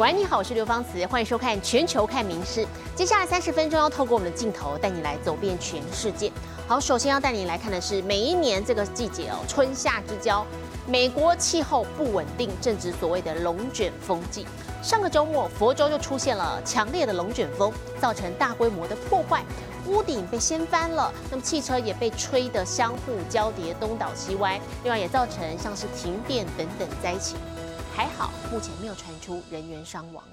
喂，你好，我是刘芳慈，欢迎收看《全球看名事》。接下来三十分钟要透过我们的镜头带你来走遍全世界。好，首先要带你来看的是每一年这个季节哦，春夏之交，美国气候不稳定，正值所谓的龙卷风季。上个周末，佛州就出现了强烈的龙卷风，造成大规模的破坏，屋顶被掀翻了，那么汽车也被吹得相互交叠，东倒西歪，另外也造成像是停电等等灾情。还好，目前没有传出人员伤亡。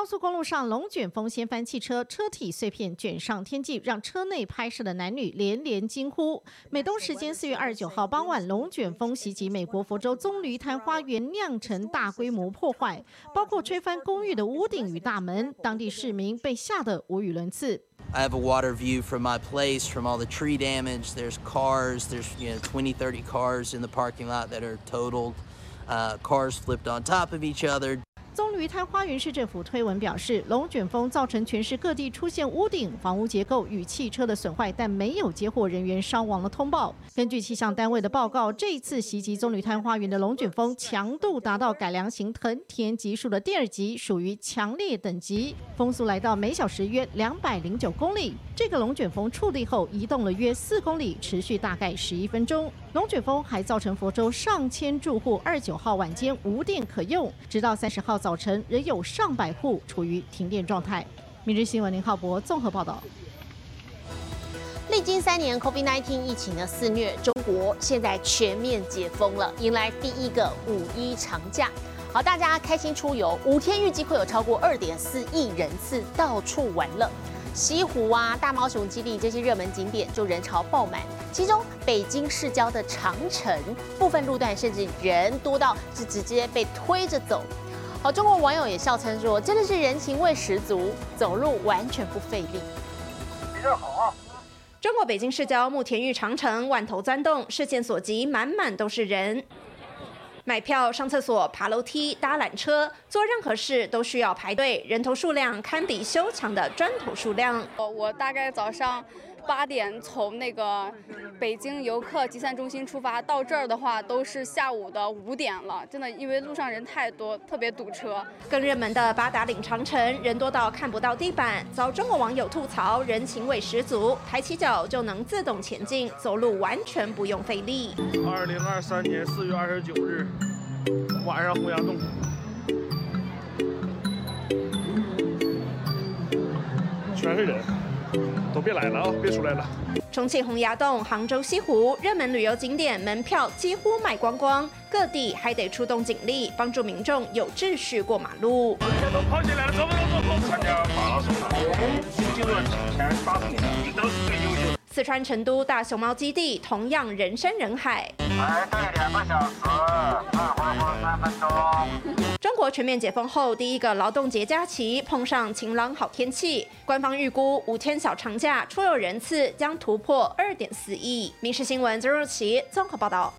高速公路上龙卷风掀翻汽车，车体碎片卷上天际，让车内拍摄的男女连连惊呼。美东时间四月二十九号傍晚，龙卷风袭击美国佛州棕榈滩花园，酿成大规模破坏，包括吹翻公寓的屋顶与大门，当地市民被吓得无语伦次。I have a water view from my place from all the tree damage. There's cars, there's you know 20, 30 cars in the parking lot that are totaled. Uh, cars flipped on top of each other. 棕榈滩花园市政府推文表示，龙卷风造成全市各地出现屋顶、房屋结构与汽车的损坏，但没有接获人员伤亡的通报。根据气象单位的报告，这次袭击棕榈滩花园的龙卷风强度达到改良型藤田级数的第二级，属于强烈等级，风速来到每小时约两百零九公里。这个龙卷风触地后移动了约四公里，持续大概十一分钟。龙卷风还造成佛州上千住户二九号晚间无电可用，直到三十号早晨仍有上百户处于停电状态。明日新闻林浩博综合报道。历经三年 COVID-19 疫情的肆虐，中国现在全面解封了，迎来第一个五一长假。好，大家开心出游，五天预计会有超过二点四亿人次到处玩乐。西湖啊、大毛熊基地这些热门景点就人潮爆满，其中北京市郊的长城部分路段甚至人多到是直接被推着走。好，中国网友也笑称说，真的是人情味十足，走路完全不费力。比较好啊。中国北京市郊慕田峪长城万头钻洞，视线所及满满都是人。买票、上厕所、爬楼梯、搭缆车，做任何事都需要排队，人头数量堪比修墙的砖头数量。我我大概早上。八点从那个北京游客集散中心出发，到这儿的话都是下午的五点了。真的，因为路上人太多，特别堵车。更热门的八达岭长城，人多到看不到地板，遭中国网友吐槽人情味十足，抬起脚就能自动前进，走路完全不用费力。二零二三年四月二十九日晚上，洪崖洞，全是人。都别来了啊！别出来了。重庆洪崖洞、杭州西湖热门旅游景点门票几乎卖光光，各地还得出动警力帮助民众有秩序过马路。都跑进来了，走不走？走走。参加马拉松的，进入前八都是最优秀。四川成都大熊猫基地同样人山人海。排队两个小时，二环花三分钟。中国全面解封后第一个劳动节假期，碰上晴朗好天气，官方预估五天小长假出游人次将突破二点四亿。民事新闻周若琪综合报道。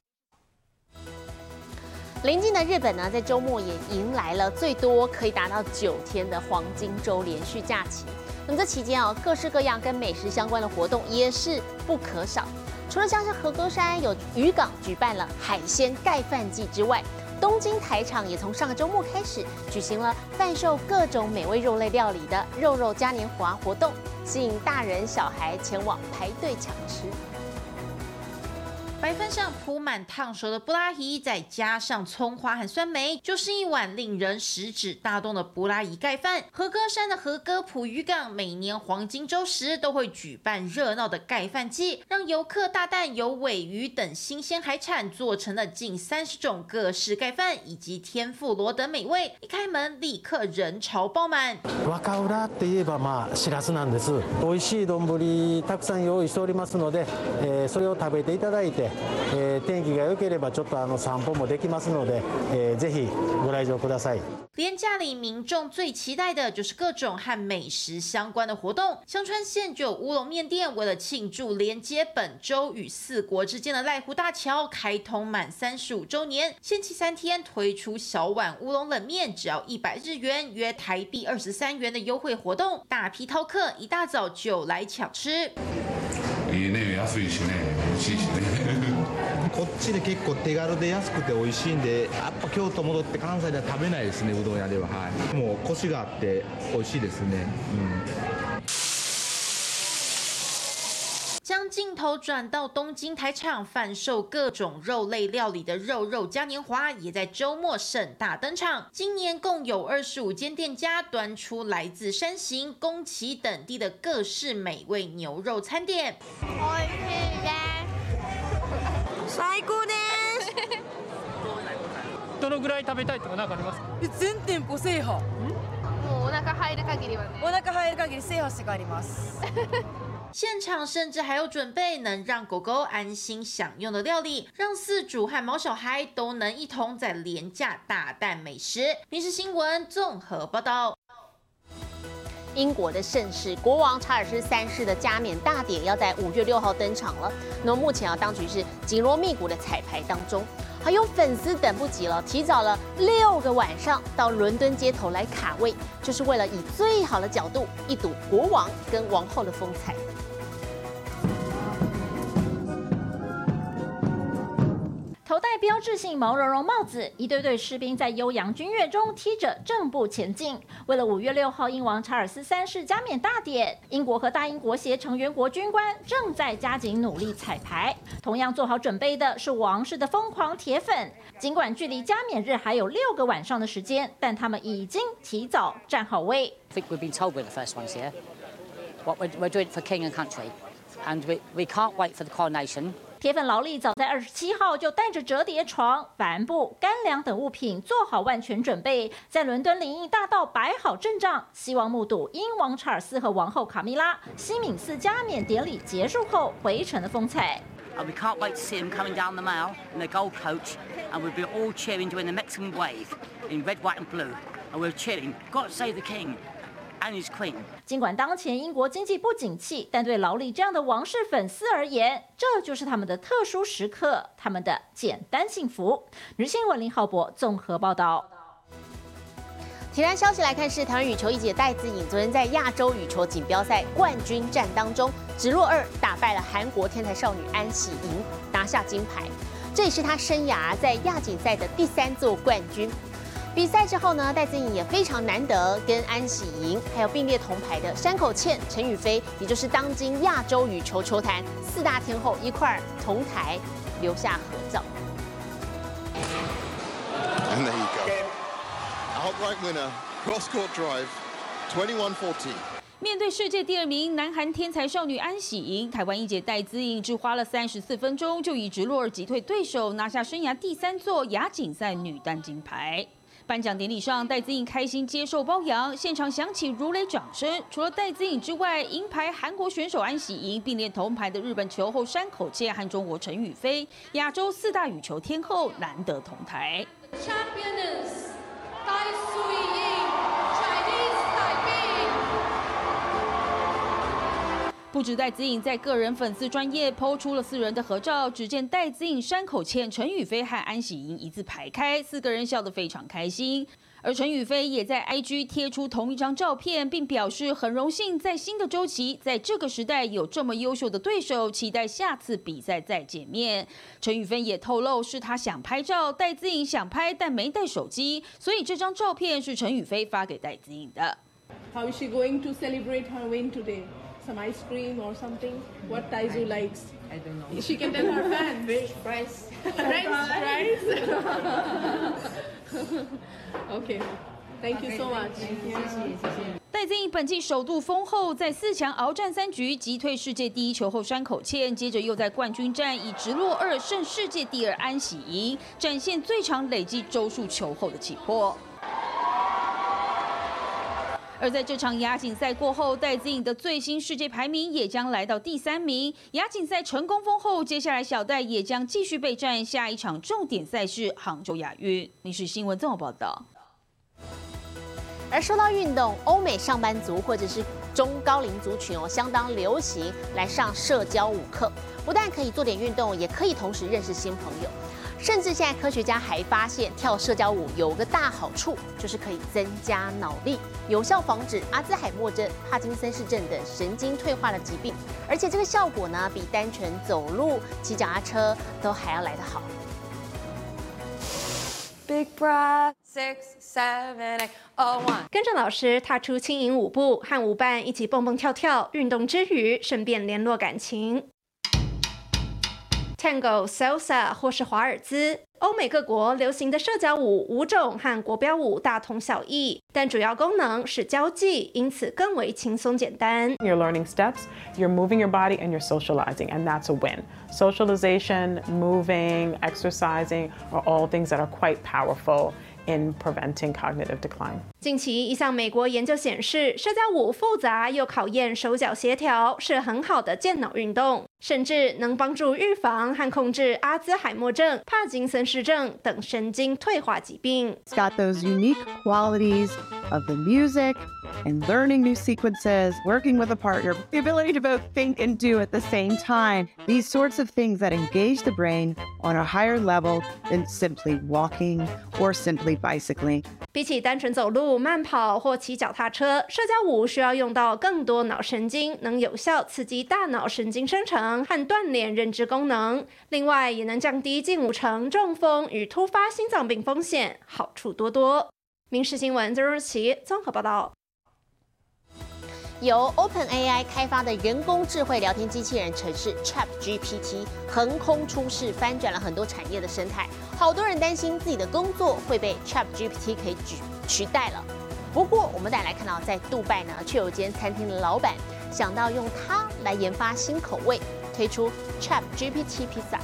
临近的日本呢，在周末也迎来了最多可以达到九天的黄金周连续假期。那这期间啊，各式各样跟美食相关的活动也是不可少。除了像是和歌山有渔港举办了海鲜盖饭季之外，东京台场也从上个周末开始举行了贩售各种美味肉类料理的肉肉嘉年华活动，吸引大人小孩前往排队抢吃。白饭上铺满烫熟的布拉伊，再加上葱花和酸梅，就是一碗令人食指大动的布拉伊盖饭。和歌山的和歌浦渔港每年黄金周时都会举办热闹的盖饭季，让游客大啖有尾鱼等新鲜海产做成了近三十种各式盖饭，以及天妇罗等美味。一开门，立刻人潮爆满。若浦といえばまあしらすなんです。美味しい丼たくさん用意しておりますので、それを食べていただいて。 天気が良ければちょっとあの散歩もできますので、ぜひご来場ください。廉价里民众最期待的就是各种和美食相关的活动。香川县就有乌龙面店，为了庆祝连接本州与四国之间的濑户大桥开通满三十五周年，限期三天推出小碗乌龙冷面，只要一百日元，约台币二十三元的优惠活动，大批饕客一大早就来抢吃。いいね、安いしね、美味しいしね。 ちで結構手軽で安くて美味しいんでやっぱ京都戻って関西では食べないですねうどん屋でははいもうコシがあって美味しいですねうん将镜头转到东京台场，贩售各种肉类料理的肉肉嘉年华也在周末盛大登场。今年共有二十五间店家端出来自山形、宫崎等地的各式美味牛肉餐点。最高です。どのぐらい食べたいとか何かありますか？全店舗制覇。もうお腹入る限りはねお腹入る限り制覇して帰ります。现场甚至还有准备能让狗狗安心享用的料理，让饲主和毛小孩都能一同在廉价大啖美食。民事新闻综合报道。英国的盛世国王查尔斯三世的加冕大典要在五月六号登场了。那么目前啊，当局是紧锣密鼓的彩排当中，还有粉丝等不及了，提早了六个晚上到伦敦街头来卡位，就是为了以最好的角度一睹国王跟王后的风采。头戴标志性毛茸茸帽子，一队队士兵在悠扬军乐中踢着正步前进。为了五月六号英王查尔斯三世加冕大典，英国和大英国协成员国军官正在加紧努力彩排。同样做好准备的是王室的疯狂铁粉。尽管距离加冕日还有六个晚上的时间，但他们已经提早站好位。I think we've been told we're the first ones here. What we're, doing for king and country, and we, we can't wait for the coronation. 铁粉劳力早在二十七号就带着折叠床、帆布、干粮等物品做好万全准备，在伦敦林荫大道摆好阵仗，希望目睹英王查尔斯和王后卡米拉西敏寺加冕典礼结束后回程的风采。And his queen. 尽管当前英国经济不景气，但对劳力这样的王室粉丝而言，这就是他们的特殊时刻，他们的简单幸福。日新闻林浩博综合报道。体坛消息来看，是台湾羽球一姐戴资颖昨天在亚洲羽球锦标赛冠军战当中，直落二打败了韩国天才少女安喜莹，拿下金牌。这也是她生涯在亚锦赛的第三座冠军。比赛之后呢，戴资颖也非常难得跟安喜莹还有并列铜牌的山口茜、陈雨菲，也就是当今亚洲羽球球坛四大天后一块儿同台留下合照。And there you go. Outright winner, cross court drive, 21 14. 面对世界第二名南韩天才少女安喜莹，台湾一姐戴资颖只花了三十四分钟就以直落二击退对手，拿下生涯第三座亚锦赛女单金牌。颁奖典礼上，戴资颖开心接受褒扬，现场响起如雷掌声。除了戴资颖之外，银牌韩国选手安喜莹，并列铜牌的日本球后山口茜和中国陈雨菲，亚洲四大羽球天后难得同台。不止戴子颖在个人粉丝专业抛出了四人的合照，只见戴子颖、山口茜、陈雨菲和安喜莹一字排开，四个人笑得非常开心。而陈雨菲也在 IG 贴出同一张照片，并表示很荣幸在新的周期，在这个时代有这么优秀的对手，期待下次比赛再见面。陈雨菲也透露是他想拍照，戴子颖想拍但没带手机，所以这张照片是陈雨菲发给戴子颖的。How is she going to celebrate her win today? Some ice cream or something? What Taizu likes? I don't know. She can tell her fans. Price. French fries. okay. Thank you so much. 戴资颖本季首度封后，在四强鏖战三局，击退世界第一球后山口茜，接着又在冠军战以直落二胜世界第二安喜莹，展现最长累计周数球后的气魄。而在这场亚锦赛过后，戴资颖的最新世界排名也将来到第三名。亚锦赛成功封后，接下来小戴也将继续备战下一场重点赛事杭州亚运。你是新闻综合报道。而说到运动，欧美上班族或者是中高龄族群哦，相当流行来上社交舞课，不但可以做点运动，也可以同时认识新朋友。甚至现在科学家还发现，跳社交舞有个大好处，就是可以增加脑力，有效防止阿兹海默症、帕金森氏症等神经退化的疾病。而且这个效果呢，比单纯走路、骑脚踏车都还要来得好。Big breath, six, seven, eight, oh one. 跟着老师踏出轻盈舞步，和舞伴一起蹦蹦跳跳，运动之余顺便联络感情。Tango、Salsa 或是华尔兹，欧美各国流行的社交舞舞种和国标舞大同小异，但主要功能是交际，因此更为轻松简单。 You're learning steps, you're moving your body, and you're socializing, and that's a win. Socialization, moving, exercising are all things that are quite powerful In preventing cognitive decline. 近期一项美国研究显示，社交舞复杂又考验手脚协调，是很好的健脑运动，甚至能帮助预防和控制阿兹海默症、帕金森氏症等神经退化疾病。It's got those unique qualities of the music and learning new sequences, working with a partner, the ability to both think and do at the same time. These sorts of things that engage the brain on a higher level than simply walking or simply bicycling. 比起单纯走路、慢跑或骑脚踏车，社交舞需要用到更多脑神经，能有效刺激大脑神经生成和锻炼认知功能。另外，也能降低近五成中风与突发心脏病风险，好处多多。 民事新闻周日起综合报道。由 OpenAI 开发的人工智慧聊天机器人城市 ChatGPT 横空出世，翻转了很多产业的生态。好多人担心自己的工作会被 ChatGPT 可以取取代了。不过，我们再来看到，在杜拜呢，却有间餐厅的老板想到用它来研发新口味，推出 ChatGPT 披萨。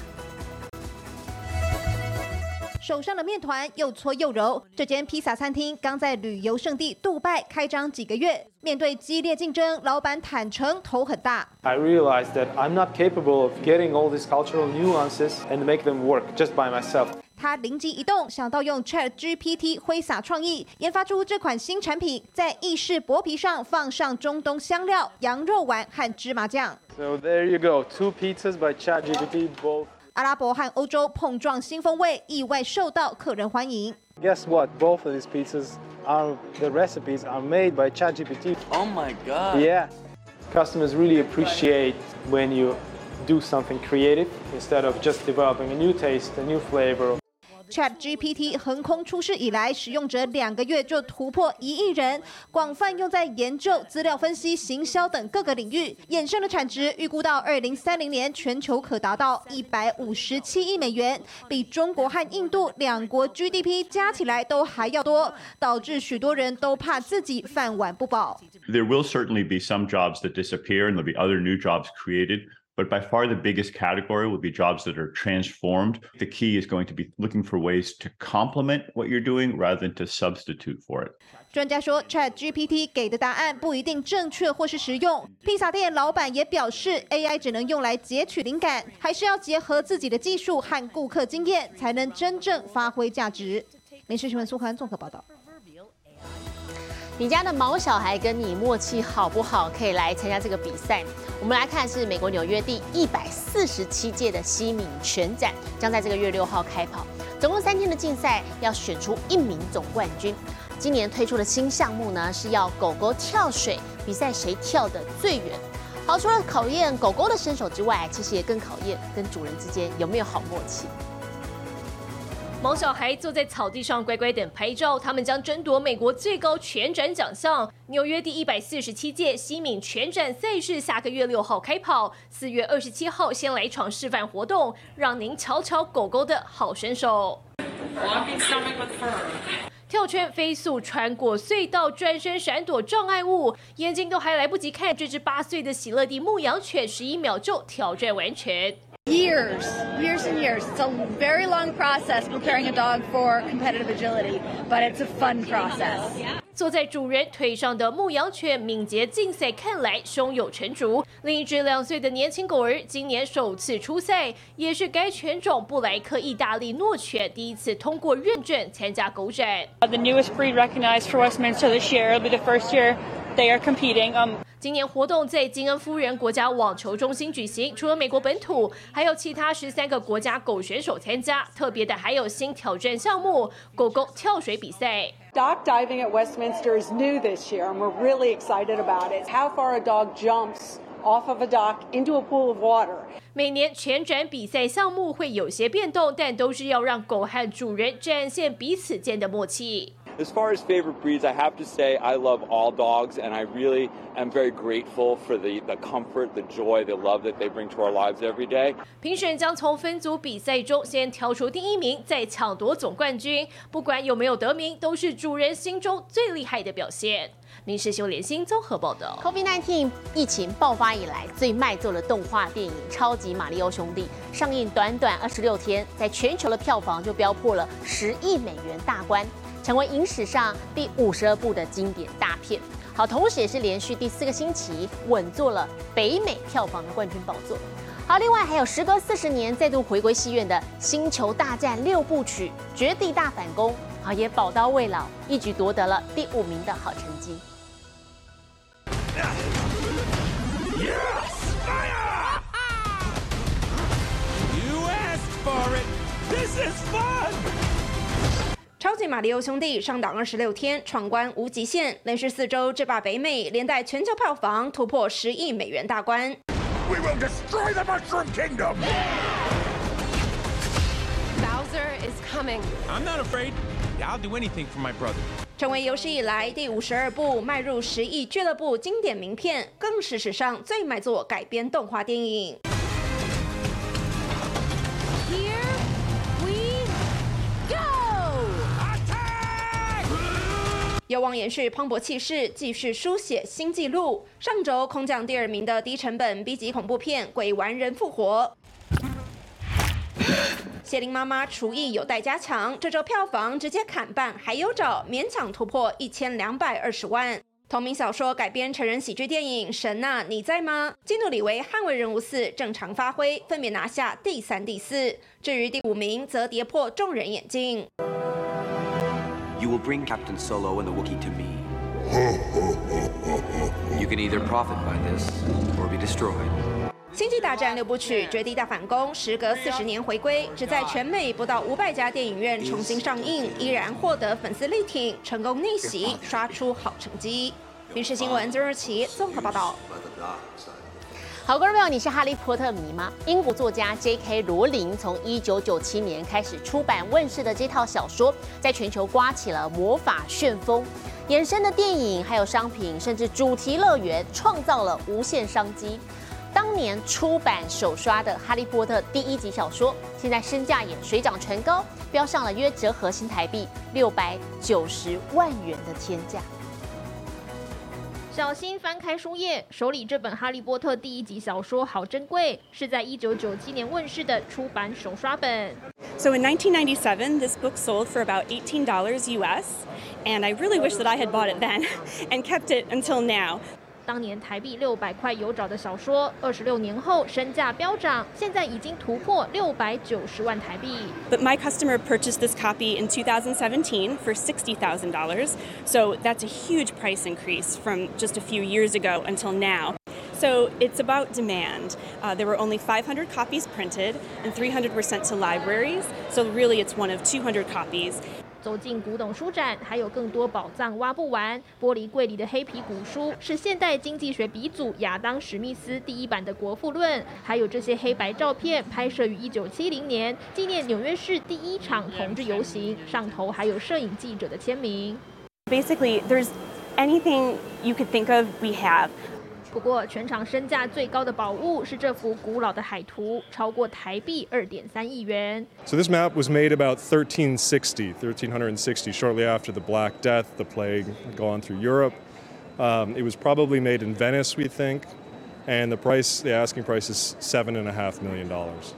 手上的面团又搓又揉。这间披萨餐厅刚在旅游胜地杜拜开张几个月，面对激烈竞争，老板坦诚头很大。I realized that I'm not capable of getting all these cultural nuances and make them work just by myself. 他灵机一动，想到用 Chat GPT 挥洒创意，研发出这款新产品，在意式薄皮上放上中东香料、羊肉丸和芝麻酱。So there you go, two pizzas by ChatGPT, both. 阿拉伯和欧洲碰撞新风味，意外受到客人欢迎。 Guess what? Both of these pizzas are the recipes are made by ChatGPT. Oh my god. Yeah. Customers really appreciate when you do something creative instead of just developing a new taste, a new flavor. Chat GPT 横空出世以来，使用者两个月就突破一亿人，广泛用在研究、资料分析、行销等各个领域，衍生的产值预估到二零三零年全球可达到一百五十七亿美元，比中国和印度两国 GDP 加起来都还要多，导致许多人都怕自己饭碗不保。There will certainly be some jobs that disappear and there'll be other new jobs created. But by far the biggest category will be jobs that are transformed. The key is going to be looking for ways to complement what you're doing rather than to substitute for it. 专家说，Chat GPT 给的答案不一定正确或是实用。披萨店老板也表示，AI 只能用来截取灵感，还是要结合自己的技术和顾客经验，才能真正发挥价值。民事新闻苏涵综合报道。你家的毛小孩跟你默契好不好？可以来参加这个比赛。我们来看是美国纽约第一百四十七届的西敏全展，将在这个月六号开跑。总共三天的竞赛，要选出一名总冠军。今年推出的新项目呢，是要狗狗跳水比赛，谁跳得最远。好，除了考验狗狗的身手之外，其实也更考验跟主人之间有没有好默契。毛小孩坐在草地上乖乖等拍照，他们将争夺美国最高全展奖项——纽约第一百四十七届西敏全展赛事，下个月六号开跑，四月二十七号先来一场示范活动，让您瞧瞧狗狗的好身手。跳圈飞速穿过隧道，转身闪躲障碍物，眼睛都还来不及看，这只八岁的喜乐蒂牧羊犬十一秒就挑战完成。Years, years and years. It's a very long process preparing a dog for competitive agility, but it's a fun process. 坐在主人腿上的牧羊犬敏捷竞赛看来胸有成竹。另一只两岁的年轻狗儿今年首次出赛，也是该犬种布莱克意大利诺犬第一次通过认证参加狗展。The newest breed recognized for Westminster this year. It'll be the first year they are competing. 今年活动在金恩夫人国家网球中心举行，除了美国本土，还有其他十三个国家狗选手参加。特别的还有新挑战项目——狗狗跳水比赛。Dock diving at Westminster is new this year, and we're really excited about it. How far a dog jumps off of a dock into a pool of water. 每年全展比赛项目会有些变动，但都是要让狗和主人展现彼此间的默契。As far as favorite breeds, I have to say I love all dogs, and I really am very grateful for the, the comfort, the joy, the love that they bring to our lives every day. 评选将从分组比赛中先挑出第一名，再抢夺总冠军。不管有没有得名，都是主人心中最厉害的表现。民事新连新综合报道：COVID-19 疫情爆发以来最卖座的动画电影《超级马里奥兄弟》上映短短二十六天，在全球的票房就飙破了十亿美元大关。成为影史上第五十二部的经典大片，好，同时也是连续第四个星期稳坐了北美票房的冠军宝座。好，另外还有时隔四十年再度回归戏院的《星球大战》六部曲《绝地大反攻》，好也宝刀未老，一举夺得了第五名的好成绩。超级马里奥兄弟上档二十六天，闯关无极限，连续四周制霸北美，连带全球票房突破十亿美元大关。We will destroy the Mushroom Kingdom. Bowser is coming. I'm not afraid. I'll do anything for my brother. 成为有史以来第五十二部迈入十亿俱乐部经典名片，更是史上最卖座改编动画电影。有望延续磅礴气势，继续书写新纪录。上周空降第二名的低成本 B 级恐怖片《鬼玩人复活》，谢玲妈妈厨艺有待加强，这周票房直接砍半，还有找，勉强突破一千两百二十万。同名小说改编成人喜剧电影《神啊，你在吗》，基努里维捍卫任务四正常发挥，分别拿下第三、第四。至于第五名，则跌破众人眼镜。You will bring Captain Solo and the Wookiee to me. You can either profit by this or be destroyed. 星际大战六部曲《绝地大反攻》时隔四十年回归，只在全美不到五百家电影院重新上映，依然获得粉丝力挺，成功逆袭，刷出好成绩。民事新闻曾日奇综合报道。好，观众朋友，你是哈利波特迷吗？英国作家 J.K. 罗琳从一九九七年开始出版问世的这套小说，在全球刮起了魔法旋风，衍生的电影、还有商品，甚至主题乐园，创造了无限商机。当年出版首刷的《哈利波特》第一集小说，现在身价也水涨船高，飙上了约折合新台币六百九十万元的天价。小心翻开书页，手里这本《哈利波特》第一集小说好珍贵，是在一九九七年问世的出版首刷本。So in 1997, this book sold for about $18 US, and I really wish that I had bought it then and kept it until now. 当年台币六百块有找的小说，二十六年后身价飙涨，现在已经突破六百九十万台币。But my customer purchased this copy in 2017 for $60,000, so that's a huge price increase from just a few years ago until now. So it's about demand. Uh, there were only 500 copies printed, and 300 were sent to libraries. So really, it's one of 200 copies. 走进古董书展，还有更多宝藏挖不完。玻璃柜里的黑皮古书是现代经济学鼻祖亚当·史密斯第一版的《国富论》，还有这些黑白照片拍摄于1970年，纪念纽约市第一场同志游行，上头还有摄影记者的签名。Basically, there's anything you could think of, we have. 不过，全场身价最高的宝物是这幅古老的海图，超过台币二点三亿元。So this map was made about 1360, 1360, shortly after the Black Death, the plague had gone through Europe. Um, it was probably made in Venice, we think, and the price, the asking price is seven and a half million dollars.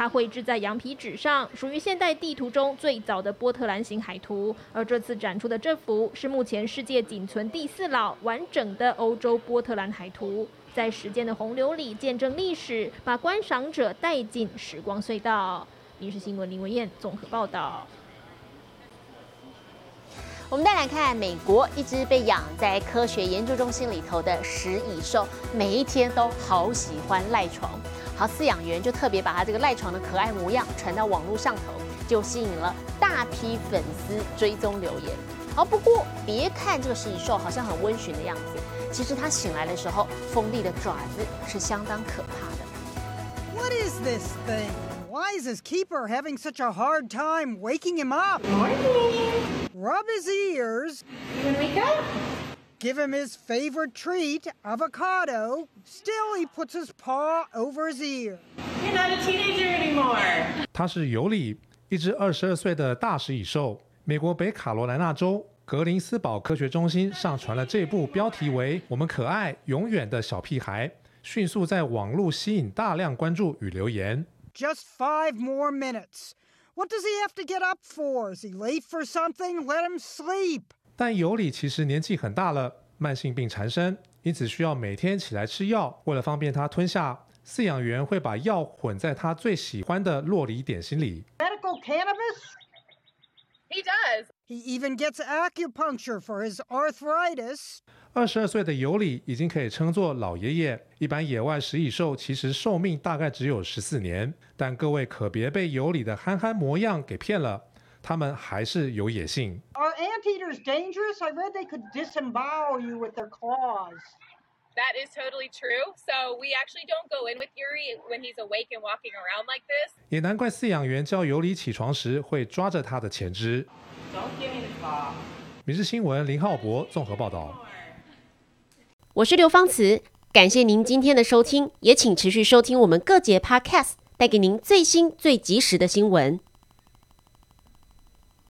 它绘制在羊皮纸上，属于现代地图中最早的波特兰型海图。而这次展出的这幅是目前世界仅存第四老完整的欧洲波特兰海图，在时间的洪流里见证历史，把观赏者带进时光隧道。《民事新闻》林文燕综合报道。我们再来看美国一只被养在科学研究中心里头的食蚁兽，每一天都好喜欢赖床。好，饲养员就特别把他这个赖床的可爱模样传到网络上头，就吸引了大批粉丝追踪留言。好，不过别看这个食蚁兽好像很温驯的样子，其实它醒来的时候锋利的爪子是相当可怕的。What is this thing? Why is his keeper having such a hard time waking him up? Morning. Rub his ears. You wake up? Give him his favorite treat, avocado. Still, he puts his paw over his ear. You're not a teenager anymore. 它是尤里，一只二十二岁的大食蚁兽。美国北卡罗来纳州格林斯堡科学中心上传了这部标题为《我们可爱永远的小屁孩》，迅速在网络吸引大量关注与留言。 Just five more minutes. What does he have to get up for? Is he late for something? Let him sleep. 但尤里其实年纪很大了，慢性病缠身，因此需要每天起来吃药。为了方便他吞下，饲养员会把药混在他最喜欢的洛梨点心里。Medical cannabis? He does. He even gets acupuncture for his arthritis. 二十二岁的尤里已经可以称作老爷爷。一般野外食蚁兽其实寿命大概只有十四年，但各位可别被尤里的憨憨模样给骗了，他们还是有野性。Are anteaters dangerous? I read they could disembowel you with their claws. That is totally true. So we actually don't go in with Yuri when he's awake and walking around like this. 也难怪饲养员叫尤里起床时会抓着他的前肢。Don't give me the claw. 民事新闻林浩博综合报道。我是刘芳慈，感谢您今天的收听，也请持续收听我们各节 Podcast，带给您最新最及时的新闻。